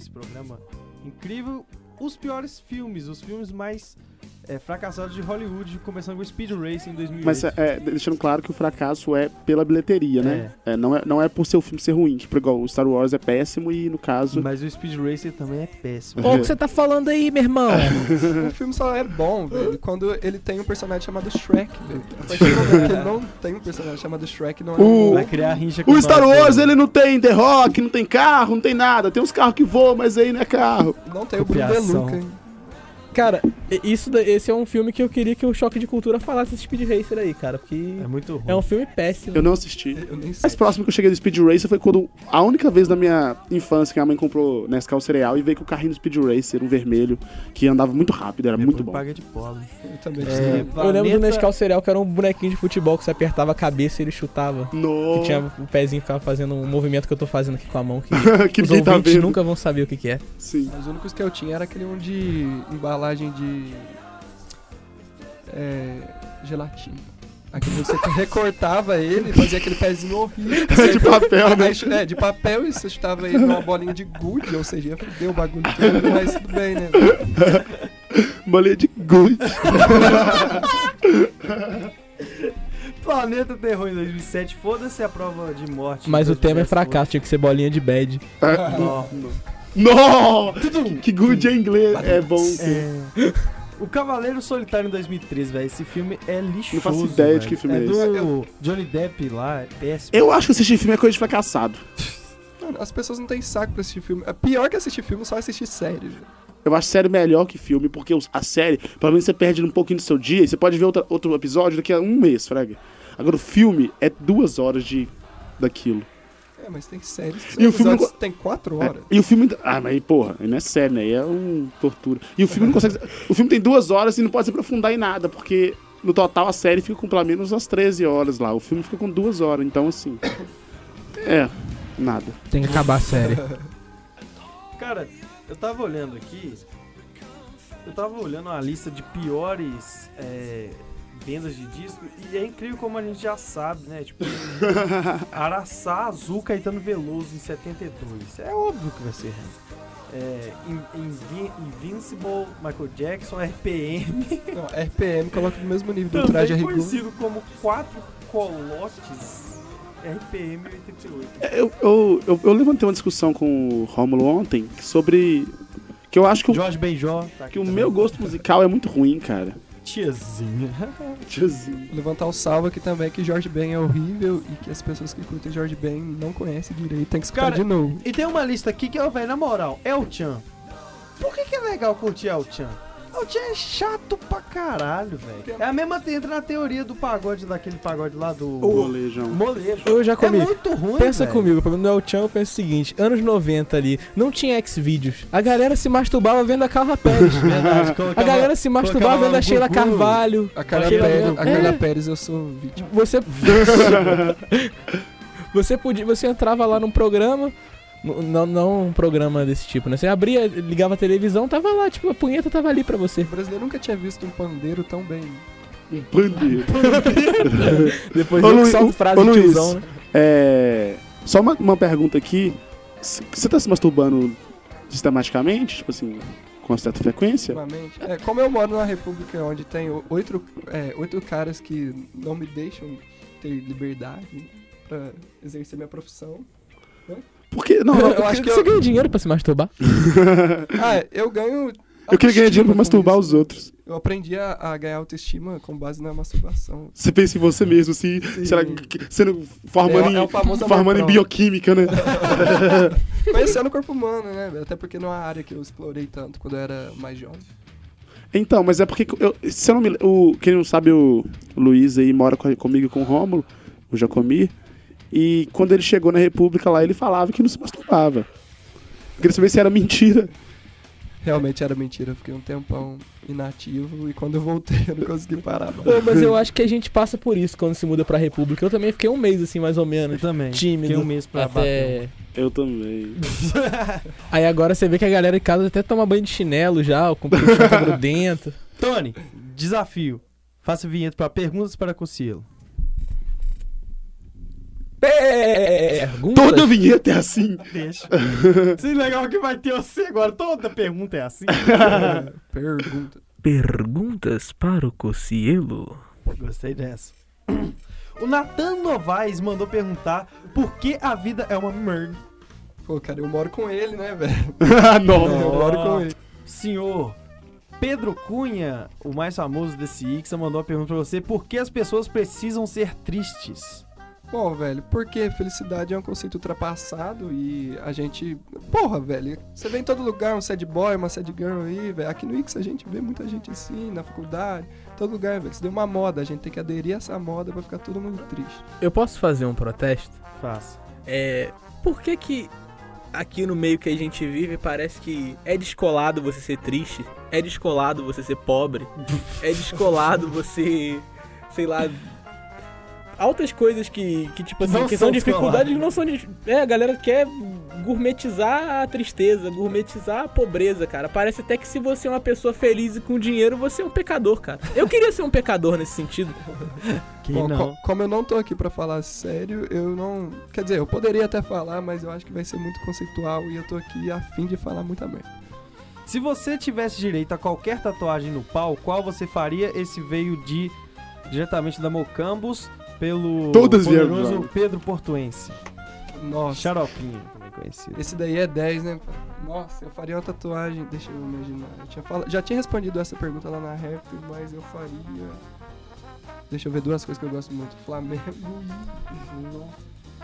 S4: Nesse programa incrível, os piores filmes, os filmes mais é, fracassados de Hollywood, começando com Speed Race em 2008.
S2: Mas é, é, deixando claro que o fracasso é pela bilheteria, né? É, não, é, não é por ser o filme ser ruim, que igual o Star Wars é péssimo e no caso.
S4: Mas o Speed Racer também é péssimo.
S3: Ô, o que você tá falando aí, meu irmão?
S1: O filme só é bom, velho, quando ele tem um personagem chamado Shrek, velho. A partir do momento que ele não tem um personagem chamado Shrek, não é
S2: O-.
S4: Vai criar rincha com
S2: O Star
S4: nós,
S2: Wars,
S4: né?
S2: ele não tem The Rock, não tem carro, não tem nada. Tem uns carros que voam, mas aí não é carro.
S1: Não tem o Bruno
S4: Copiação.
S1: De Luca, hein?
S3: Cara, isso, esse é um filme que eu queria que o Choque de Cultura falasse desse Speed Racer aí, cara. Porque
S4: É muito ruim.
S3: é um filme péssimo.
S2: Eu não assisti.
S1: Eu nem sei.
S2: Mais próximo que eu cheguei do Speed Racer foi quando a única vez na minha infância que a mãe comprou Nescau cereal e veio com o carrinho do Speed Racer, um vermelho, que andava muito rápido, era muito bom.
S4: Paga de pobre.
S1: Eu também
S4: É,
S1: sei.
S3: Eu lembro do
S4: Planeta-
S3: Nescau Cereal que era um bonequinho de futebol que você apertava a cabeça e ele chutava.
S2: No...
S3: Que tinha o pezinho que ficava fazendo um movimento que eu tô fazendo aqui com a mão que
S2: que
S3: os
S2: tá
S3: ouvintes
S2: vendo.
S3: nunca vão saber o que, que é.
S2: Sim.
S1: Os únicos que eu tinha era aquele um de embalagem de. É. gelatina. Aquele você recortava ele e fazia aquele pezinho horrível.
S2: de papel, né?
S1: Aí É, de papel e você chutava ele numa bolinha de gude, ou seja, ia fuder o bagulho todo, mas tudo bem, né?
S2: Bolinha de gude.
S4: Planeta Terror em 2007, foda-se a prova de morte.
S3: Mas o tema é
S4: 2010,
S3: fracasso, tinha que ser bolinha de bad.
S4: Não.
S2: Nó! Que good em inglês. É bom.
S4: É. O Cavaleiro Solitário em 2013, velho. Esse filme é lixoso.
S2: Não faço ideia de
S4: velho.
S2: que filme é
S4: do Johnny Depp lá, é péssimo.
S2: Eu acho que assistir filme é coisa de fracassado.
S1: Mano, as pessoas não têm saco pra assistir filme. É pior que assistir filme, só assistir série. velho.
S2: Eu acho série melhor que filme, porque a série, pelo menos você perde um pouquinho do seu dia e você pode ver outra- outro episódio daqui a um mês, fraga. Agora o filme é duas horas de daquilo.
S1: É, mas tem séries que
S2: E o filme
S1: tem quatro
S2: É,
S1: horas.
S2: e o filme. Ah, mas aí, porra, não é sério, né? Aí é um tortura. E o filme não consegue. O filme tem duas horas e não pode se aprofundar em nada, porque no total a série fica com pelo menos umas 13 horas lá. O filme fica com duas horas, então assim. É, nada.
S3: Tem que acabar a série.
S4: Cara, eu tava olhando aqui Eu tava olhando a lista de piores é, vendas de disco e é incrível como a gente já sabe, né? Tipo, Araçá, Azul, Caetano Veloso em 72. É óbvio que vai ser. É, In- Invi- Invincible, Michael Jackson, RPM.
S1: Não, RPM coloca no mesmo nível do traje rigor.
S4: conhecido como Quatro Colotes. RPM 88.
S2: Eu, eu, eu, eu levantei uma discussão com o Rômulo ontem sobre. Que eu acho que o,
S4: Jorge Benjó. Tá
S2: que o
S4: também.
S2: meu gosto musical é muito ruim, cara.
S4: Tiazinha.
S2: Tiozinho.
S1: Levantar o salvo aqui também que Jorge Ben é horrível e que as pessoas que curtem Jorge Ben não conhecem direito. Tem que escutar
S4: Cara,
S1: de novo.
S4: E tem uma lista aqui que, ó, velho, na moral, El Chan. Por que, que é legal curtir El Chan? El Chan é chato pra caralho, velho. É a mesma, entra na teoria do pagode, daquele pagode lá do...
S2: Molejão.
S4: Molejo.
S3: Eu já comi.
S4: É muito ruim,
S3: Pensa
S4: velho.
S3: comigo, no El Chan eu penso o seguinte, anos 90 ali, não tinha X-Vídeos. A galera se masturbava vendo a Carla Pérez.
S4: Verdade,
S3: A galera se masturbava
S4: colocava
S3: vendo a Sheila
S4: Gugu.
S3: Carvalho.
S1: A Carla,
S3: Sheila-
S1: Pérez, a
S3: É.
S1: Carla Pérez eu sou vítima.
S3: Você Você podia, você entrava lá num programa, não, não um programa desse tipo, né? Você abria, ligava a televisão, tava lá, tipo, a punheta tava ali pra você.
S1: O brasileiro nunca tinha visto um pandeiro tão bem.
S2: Um pandeiro.
S3: Depois eu solto frase de tiozão, né?
S2: É. Só uma, uma pergunta aqui. Você tá se masturbando sistematicamente? Tipo assim, com certa frequência?
S1: É, como eu moro numa república onde tem oito, é, oito caras que não me deixam ter liberdade pra exercer minha profissão.
S2: Porque. Não,
S1: Eu
S2: eu,
S1: acho que
S3: Você
S1: eu-
S3: ganha dinheiro pra se masturbar?
S1: Ah, eu ganho.
S2: eu queria ganhar dinheiro pra masturbar os outros.
S1: Eu aprendi a, a ganhar autoestima com base na masturbação.
S2: Você pensa em você mesmo,
S1: Sim.
S2: será que sendo formando,
S1: É é
S2: em,
S1: amor
S2: formando em bioquímica, né?
S1: Conhecendo o corpo humano, né? Até porque não é uma área que eu explorei tanto quando eu era mais jovem.
S2: Então, mas é porque eu, se eu não me, o quem não sabe o Luiz aí mora com- comigo e com o Rômulo, o Jacomi, e quando ele chegou na República lá, ele falava que não se masturbava. Eu queria saber se era mentira.
S1: Realmente era mentira, eu fiquei um tempão inativo e quando eu voltei eu não consegui parar.
S3: Pô, mas eu acho que a gente passa por isso quando se muda pra República. Eu também fiquei um mês, assim, mais ou
S4: Eu
S3: menos.
S4: também.
S3: Tímido.
S4: Fiquei um mês pra.
S3: Até...
S2: Eu também.
S3: Aí agora você vê que a galera em casa até toma banho de chinelo já, com o tá grudento.
S4: Tony, desafio. Faça vinheta pra perguntas para Cocielo.
S3: Perguntas?
S2: Toda vinheta é assim.
S4: Deixa. Sim, legal que vai ter você agora. Toda pergunta é assim.
S1: Pergunta.
S3: Perguntas para o Cocielo.
S4: Gostei dessa. O Nathan Novaes mandou perguntar por que a vida é uma merda.
S1: Pô, cara, eu moro com ele, né, velho?
S2: Ah, não.
S1: Eu moro com ele.
S4: Senhor Pedro Cunha, o mais famoso desse Ixa, mandou a pergunta pra você: por que as pessoas precisam ser tristes?
S1: Bom, velho, porque felicidade é um conceito ultrapassado e a gente. Porra, velho, você vê em todo lugar um sad boy, uma sad girl aí, velho. Aqui no Ix a gente vê muita gente assim, na faculdade, todo lugar, velho. Isso deu uma moda, a gente tem que aderir a essa moda pra ficar todo mundo triste.
S3: Eu posso fazer um protesto?
S4: Faça.
S3: É. Por que que aqui no meio que a gente vive parece que é descolado você ser triste? É descolado você ser pobre? É descolado você. sei lá. Altas coisas que, que tipo assim,
S4: Não
S3: que
S4: são
S3: são dificuldades não são. de- É, a galera quer gourmetizar a tristeza, gourmetizar a pobreza, cara. Parece até que se você é uma pessoa feliz e com dinheiro, você é um pecador, cara. Eu queria ser um pecador nesse sentido.
S4: Que
S1: Bom,
S4: não.
S1: co- como eu não tô aqui pra falar sério, eu não. Quer dizer, eu poderia até falar, mas eu acho que vai ser muito conceitual e eu tô aqui a fim de falar muita merda.
S4: Se você tivesse direito a qualquer tatuagem no pau, qual você faria? Esse veio de diretamente da Mocambos pelo
S2: Todas
S4: poderoso. Pedro Portuense.
S1: Nossa.
S4: Xaropinho, também conhecido.
S1: Esse daí é 10, né? Nossa, eu faria uma tatuagem. Deixa eu imaginar. Eu tinha fala- Já tinha respondido essa pergunta lá na rap, mas eu faria. Deixa eu ver duas coisas que eu gosto muito: Flamengo e. Não,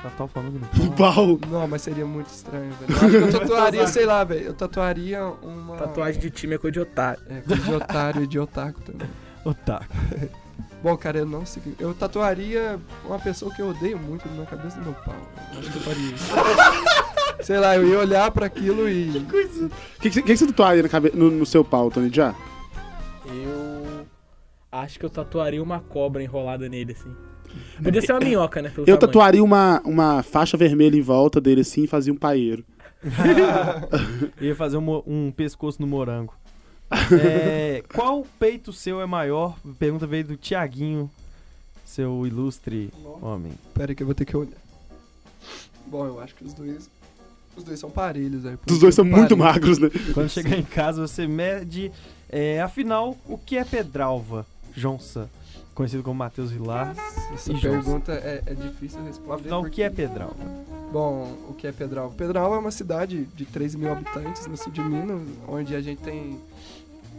S4: Tatuar o Flamengo no pau.
S1: Não, mas seria muito estranho, velho. Eu eu tatuaria, sei lá, velho. Eu tatuaria uma.
S3: Tatuagem de time é coisa de otário.
S1: É, coisa de otário e de otaku também.
S4: Otaku.
S1: Bom, cara, eu não sei. Eu tatuaria uma pessoa que eu odeio muito na cabeça do meu pau. Eu acho que eu faria isso. Sei lá, eu ia olhar pra aquilo e.
S2: O que, que, você- que que você tatuaria na cabe- no, no seu pau, Tony Já?
S3: Eu acho que eu tatuaria uma cobra enrolada nele, assim. Podia ser uma minhoca, né? pelo
S2: Eu
S3: tamanho.
S2: tatuaria uma, uma faixa vermelha em volta dele assim e fazia um paeiro.
S4: Eu ia fazer um, um pescoço no morango. É, qual peito seu é maior? Pergunta veio do Tiaguinho, seu ilustre homem.
S1: Pera aí que eu vou ter que olhar. Bom, eu acho que os dois. Os dois são parelhos, velho.
S2: Os dois são muito
S1: Parelhos.
S2: magros, né?
S4: Quando chegar em casa, você mede. é, afinal, o que é pedralva? Jonsa, conhecido como Matheus Vilar.
S1: Essa
S4: E
S1: pergunta é, é difícil responder.
S4: Afinal, o
S1: porque-
S4: que é pedralva?
S1: Bom, o que é Pedral? Pedral é uma cidade de 13 mil habitantes no sul de Minas, onde a gente tem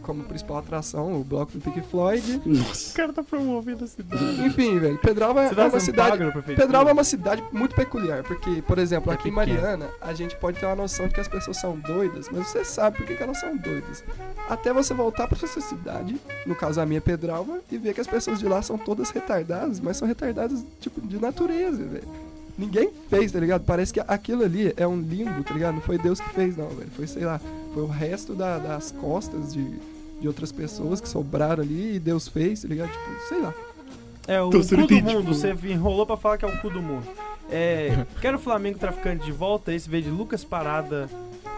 S1: como principal atração o bloco do Pink Floyd.
S2: Nossa.
S4: cara tá promovendo a cidade.
S1: Enfim, velho, Pedral é, uma cidade.
S4: pago na prefeitura?
S1: Pedral é uma cidade muito peculiar, porque, por exemplo,
S4: É
S1: aqui em
S4: pequeno.
S1: Mariana, a gente pode ter uma noção de que as pessoas são doidas, mas você sabe por que, que elas são doidas. Até você voltar pra sua cidade, no caso a minha Pedralva, e ver que as pessoas de lá são todas retardadas, mas são retardadas, tipo, de natureza, velho. Ninguém fez, tá ligado? Parece que aquilo ali é um limbo, tá ligado? Não foi Deus que fez, não, velho. Foi, sei lá, foi o resto da- das costas de, de outras pessoas que sobraram ali e Deus fez, tá ligado? Tipo, sei lá.
S4: É o
S2: Tô
S4: cu
S2: sendo
S4: do
S2: entendi,
S4: mundo.
S2: tipo-
S4: Você enrolou pra falar que é o cu do mundo. É, quero o Flamengo traficante de volta. Esse veio de Lucas Parada.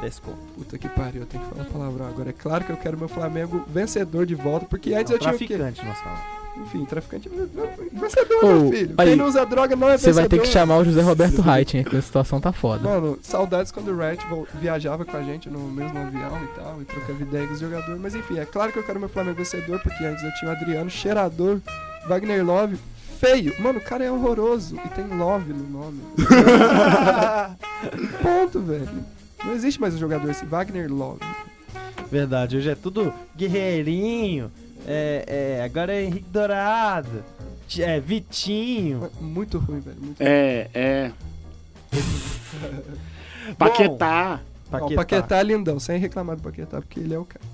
S4: Desconto.
S1: Puta que pariu, eu tenho que falar palavrão agora. É claro que eu quero meu Flamengo vencedor de volta, porque antes
S4: Não,
S1: eu tinha o quê?
S4: traficante, nós falamos.
S1: Enfim, traficante vencedor,
S3: Ô,
S1: meu filho.
S3: aí,
S1: Quem não usa droga não é
S3: Você vai ter que chamar o José Roberto Reit, hein? Que a situação tá foda.
S1: Mano, saudades quando o Wright vol- viajava com a gente no mesmo avião e tal, e trocava ideia com os jogadores. Mas enfim, é claro que eu quero meu Flamengo vencedor, porque antes eu tinha o Adriano, cheirador, Wagner Love, feio. Mano, o cara é horroroso e tem Love no nome. Ponto, velho. Não existe mais um jogador assim, Wagner Love.
S4: Verdade, hoje é tudo guerreirinho. É, é, agora é Henrique Dourado. É, Vitinho.
S1: Muito ruim, velho. Muito
S2: É, é. Paquetá.
S1: O Paquetá é lindão, sem reclamar do Paquetá, porque ele é o cara.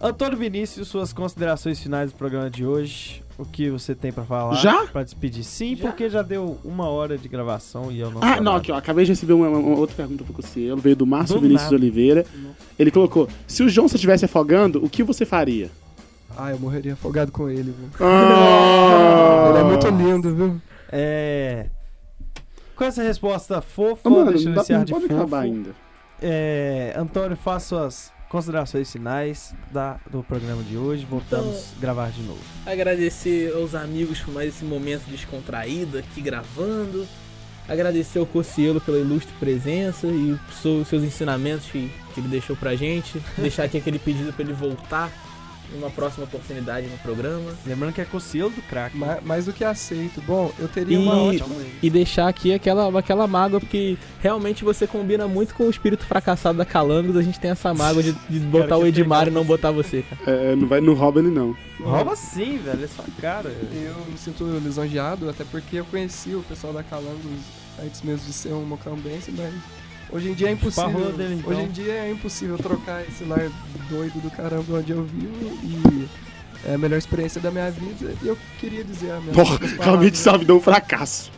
S4: Antônio Vinícius, suas considerações finais do programa de hoje. O que você tem pra falar?
S2: Já?
S4: Pra despedir? Sim, porque já deu uma hora de gravação e eu não
S2: Ah,
S4: sei
S2: não, aqui, ó. Acabei de receber uma, uma outra pergunta pro Cossielo. Veio do Márcio
S4: Do
S2: Vinícius
S4: nada.
S2: Oliveira. Ele colocou: se o João se estivesse afogando, o que você faria?
S1: Ah, eu morreria afogado com ele, viu?
S2: Ah!
S1: Ele é muito lindo, viu?
S4: É. Com essa resposta fofa,
S2: Ah, mano,
S4: deixa eu iniciar de
S2: pode
S4: fofo.
S2: acabar ainda.
S4: É, Antônio, faça suas considerações finais da, do programa de hoje. Voltamos a gravar de novo.
S3: Agradecer aos amigos por mais esse momento descontraído aqui gravando. Agradecer ao Cocielo pela ilustre presença e os seus ensinamentos que, que ele deixou pra gente. Deixar aqui aquele pedido pra ele voltar em uma próxima oportunidade no programa.
S4: Lembrando que é Cocielo do Crack. né?
S1: Ma- mais do que aceito. Bom, eu teria
S3: E-
S1: uma ótima.
S3: E deixar aqui aquela, aquela mágoa, porque realmente você combina muito com o espírito fracassado da Calangos. A gente tem essa mágoa de, de botar
S4: Cara,
S3: o Edmar e não botar você, cara.
S2: É, não, vai, não rouba ele, não.
S4: Rouba sim, velho. É sua cara.
S1: Eu me sinto lisonjeado, até porque eu conheci o pessoal da Calangos antes mesmo de ser um mocambense, mas hoje em dia é impossível.
S4: Dele, então.
S1: Hoje em dia é impossível trocar esse lar doido do caramba onde eu vivo e é a melhor experiência da minha vida. E eu queria dizer a minha
S2: Porra, realmente é um fracasso.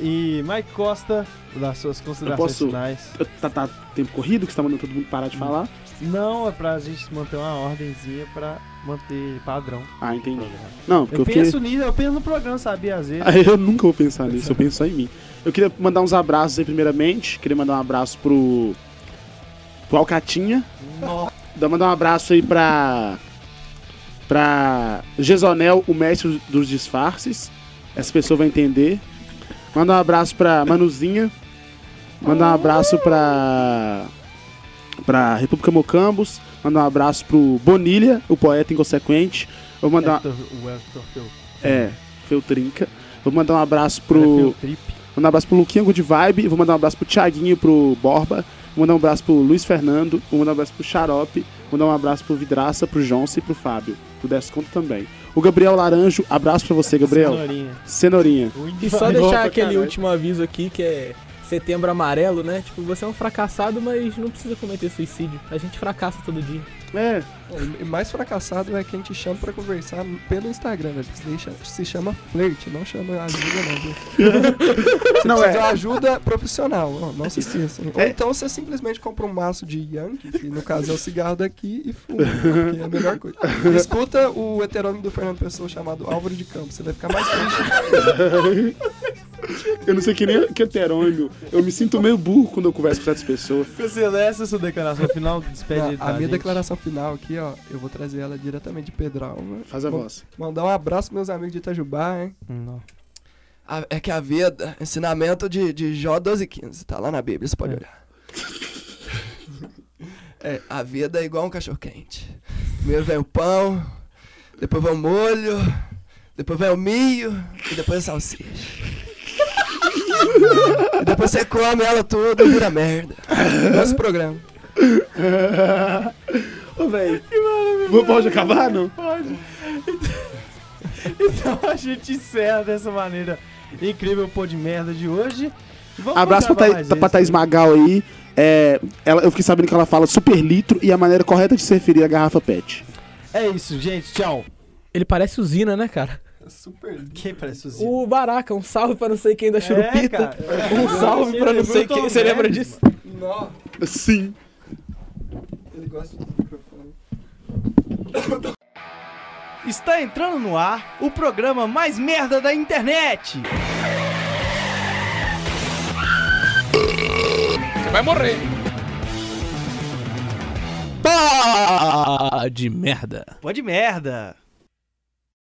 S4: E Mike Costa, das suas considerações
S2: posso-
S4: finais.
S2: Tá, tá tempo corrido que você tá mandando todo mundo parar de falar?
S4: Não, é pra gente manter uma ordemzinha pra manter padrão.
S2: Ah, entendi. Não, porque
S4: Eu
S2: eu, fiquei...
S4: penso nisso, eu penso no programa, sabia? Às vezes.
S2: Ah, eu nunca vou pensar nisso, eu penso só em mim. Eu queria mandar uns abraços aí primeiramente. Queria mandar um abraço pro. pro Alcatinha. Dá mandar um abraço aí pra. pra Gesonel, o mestre dos disfarces. Essa pessoa vai entender. Mandar um abraço pra Manuzinha. Mandar um abraço pra. pra República Mocambos. Mandar um abraço pro Bonilha, o poeta inconsequente. Vou mandar.
S4: Hector- o Hector Fel-
S2: É, Feltrinca. Vou mandar um abraço
S4: é
S2: pro.
S4: Feltrip.
S2: Mandar um abraço pro Luquinha Good Vibe. Vou mandar um abraço pro Thiaguinho, pro Borba. Vou mandar um abraço pro Luiz Fernando. Vou mandar um abraço pro Xarope. Vou mandar um abraço pro Vidraça, pro Jonce e pro Fábio. Pro Desconto também. O Gabriel Laranjo, abraço pra você, Gabriel.
S4: Cenourinha.
S2: Cenourinha.
S3: E só deixar aquele último aviso aqui que é setembro amarelo, né? Tipo, você é um fracassado, mas não precisa cometer suicídio. A gente fracassa todo dia.
S2: É,
S1: E mais fracassado é quem te chama pra conversar pelo Instagram, velho. porque Isso daí se chama flerte, não chama ajuda, não, viu? Você
S2: Não,
S1: precisa
S2: é.
S1: de ajuda profissional, ó, não se esqueçam. Ou
S2: É.
S1: então você simplesmente compra um maço de Yankee, que no caso é o cigarro daqui, e fuma, que é a melhor coisa. Escuta o heterônimo do Fernando Pessoa chamado Álvaro de Campos, você vai ficar mais triste.
S2: Eu não sei que nem que heterônimo. Eu me sinto meio burro quando eu converso com certas pessoas.
S4: Celeste, sua declaração final, despede
S1: Não, a minha
S4: gente.
S1: declaração final aqui, ó, eu vou trazer ela diretamente de Pedralma.
S2: Faz a
S1: Vou
S2: voz.
S1: Mandar um abraço pros meus amigos de Itajubá, hein?
S4: Não.
S1: A- é que a vida, ensinamento de, de Jó 12,15, tá lá na Bíblia, você pode
S4: É.
S1: olhar. É, a vida é igual um cachorro quente. Primeiro vem o pão, depois vem o molho, depois vem o milho e depois a salsicha. E depois você come ela toda e vira merda. Nosso programa.
S2: Ô, velho. Pode acabar, não?
S4: Então a gente encerra dessa maneira incrível o pô de merda de hoje. Vamos
S2: Abraço pra,
S4: gravar
S2: Thaí-
S4: mais
S2: pra
S4: esse.
S2: Thaís Magal aí. É, ela, eu fiquei sabendo que ela fala super litro e a maneira correta de se referir à garrafa PET.
S4: É isso, gente. Tchau.
S3: Ele parece usina, né, cara?
S1: Super lindo.
S4: Quem parece o Zico?
S3: O Baraca, um salve pra não sei quem da Churupita.
S4: cara.
S3: Um salve pra não sei quem. Você lembra disso?
S2: Sim.
S1: ele gosta de microfone.
S4: Está entrando no ar o programa mais merda da internet.
S3: Pá de merda.
S4: Pô de merda.